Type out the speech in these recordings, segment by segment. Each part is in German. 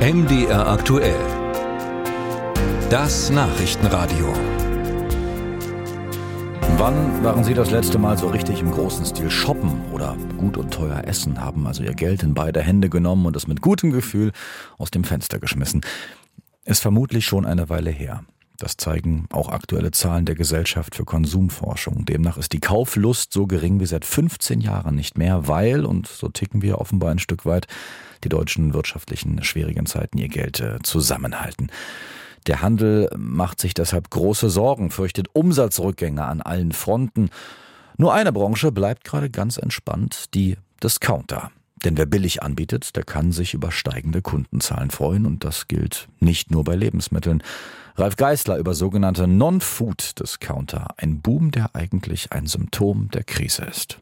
MDR aktuell. Das Nachrichtenradio. Wann waren Sie das letzte Mal so richtig im großen Stil shoppen oder gut und teuer essen, haben also Ihr Geld in beide Hände genommen und es mit gutem Gefühl aus dem Fenster geschmissen? Ist vermutlich schon eine Weile her. Das zeigen auch aktuelle Zahlen der Gesellschaft für Konsumforschung. Demnach ist die Kauflust so gering wie seit 15 Jahren nicht mehr, weil, und so ticken wir offenbar ein Stück weit, die deutschen wirtschaftlichen schwierigen Zeiten ihr Geld äh, zusammenhalten. Der Handel macht sich deshalb große Sorgen, fürchtet Umsatzrückgänge an allen Fronten. Nur eine Branche bleibt gerade ganz entspannt, die Discounter. Denn wer billig anbietet, der kann sich über steigende Kundenzahlen freuen und das gilt nicht nur bei Lebensmitteln. Ralf Geißler über sogenannte Non-Food-Discounter, ein Boom, der eigentlich ein Symptom der Krise ist.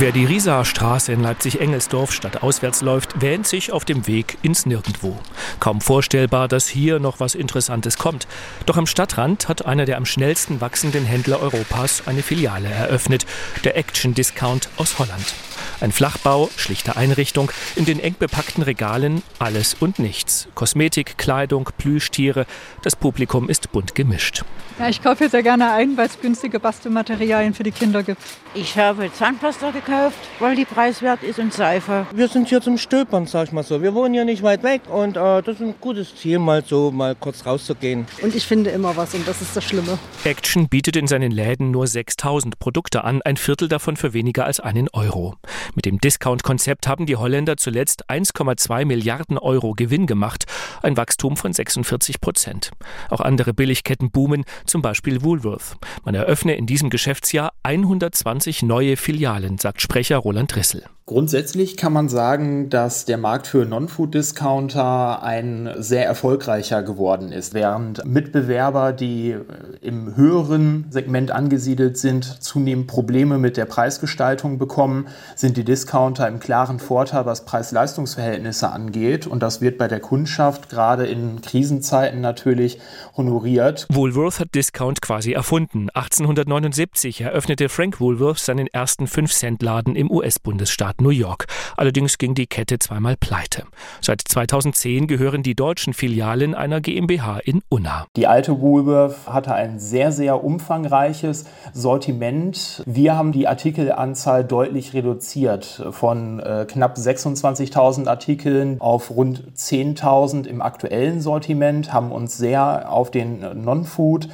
Wer die Riesaer Straße in Leipzig-Engelsdorf stadtauswärts läuft, wähnt sich auf dem Weg ins Nirgendwo. Kaum vorstellbar, dass hier noch was Interessantes kommt. Doch am Stadtrand hat einer der am schnellsten wachsenden Händler Europas eine Filiale eröffnet, der Action Discount aus Holland. Ein Flachbau, schlichte Einrichtung, in den eng bepackten Regalen alles und nichts. Kosmetik, Kleidung, Plüschtiere. Das Publikum ist bunt gemischt. Ja, ich kaufe hier sehr gerne ein, weil es günstige Bastelmaterialien für die Kinder gibt. Ich habe Zahnpasta gekauft, weil die preiswert ist und Seife. Wir sind hier zum Stöbern, sag ich mal so. Wir wohnen hier nicht weit weg und äh, das ist ein gutes Ziel, mal so mal kurz rauszugehen. Und ich finde immer was und das ist das Schlimme. Action bietet in seinen Läden nur 6000 Produkte an, ein Viertel davon für weniger als einen Euro. Mit dem Discount-Konzept haben die Holländer zuletzt 1,2 Milliarden Euro Gewinn gemacht, ein Wachstum von 46 Prozent. Auch andere Billigketten boomen, zum Beispiel Woolworth. Man eröffne in diesem Geschäftsjahr 120 neue Filialen, sagt Sprecher Roland Rissel. Grundsätzlich kann man sagen, dass der Markt für Non-Food-Discounter ein sehr erfolgreicher geworden ist. Während Mitbewerber, die im höheren Segment angesiedelt sind, zunehmend Probleme mit der Preisgestaltung bekommen, sind die Discounter im klaren Vorteil, was Preis-Leistungs-Verhältnisse angeht. Und das wird bei der Kundschaft gerade in Krisenzeiten natürlich honoriert. Woolworth hat Discount quasi erfunden. 1879 eröffnete Frank Woolworth seinen ersten 5-Cent-Laden im US-Bundesstaat New York. Allerdings ging die Kette zweimal pleite. Seit 2010 gehören die deutschen Filialen einer GmbH in Unna. Die alte Woolworth hatte ein sehr, sehr umfangreiches Sortiment. Wir haben die Artikelanzahl deutlich reduziert von äh, knapp 26.000 Artikeln auf rund 10.000 im aktuellen Sortiment, haben uns sehr auf den Non-Food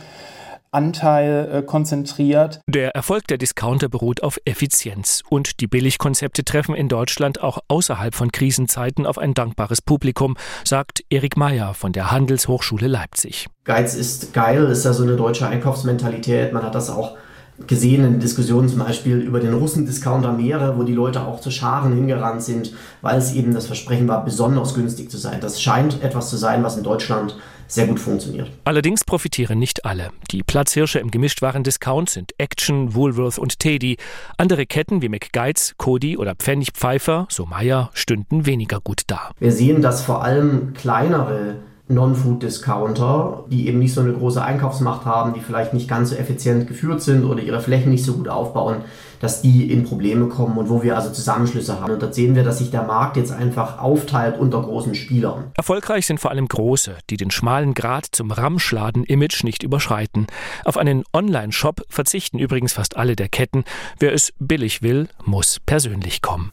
Anteil äh, konzentriert. Der Erfolg der Discounter beruht auf Effizienz und die Billigkonzepte treffen in Deutschland auch außerhalb von Krisenzeiten auf ein dankbares Publikum, sagt Erik Meyer von der Handelshochschule Leipzig. Geiz ist geil, ist ja so eine deutsche Einkaufsmentalität. Man hat das auch gesehen in Diskussionen zum Beispiel über den Russen-Discounter Meere, wo die Leute auch zu Scharen hingerannt sind, weil es eben das Versprechen war, besonders günstig zu sein. Das scheint etwas zu sein, was in Deutschland sehr gut funktioniert. Allerdings profitieren nicht alle. Die Platzhirsche im Gemischtwaren-Discount sind Action, Woolworth und Teddy. Andere Ketten wie McGuides, Cody oder Pfennig Pfeiffer, so Meyer, stünden weniger gut da. Wir sehen, dass vor allem kleinere Non-Food-Discounter, die eben nicht so eine große Einkaufsmacht haben, die vielleicht nicht ganz so effizient geführt sind oder ihre Flächen nicht so gut aufbauen, dass die in Probleme kommen und wo wir also Zusammenschlüsse haben. Und dort sehen wir, dass sich der Markt jetzt einfach aufteilt unter großen Spielern. Erfolgreich sind vor allem große, die den schmalen Grad zum Ramschladen-Image nicht überschreiten. Auf einen Online-Shop verzichten übrigens fast alle der Ketten. Wer es billig will, muss persönlich kommen.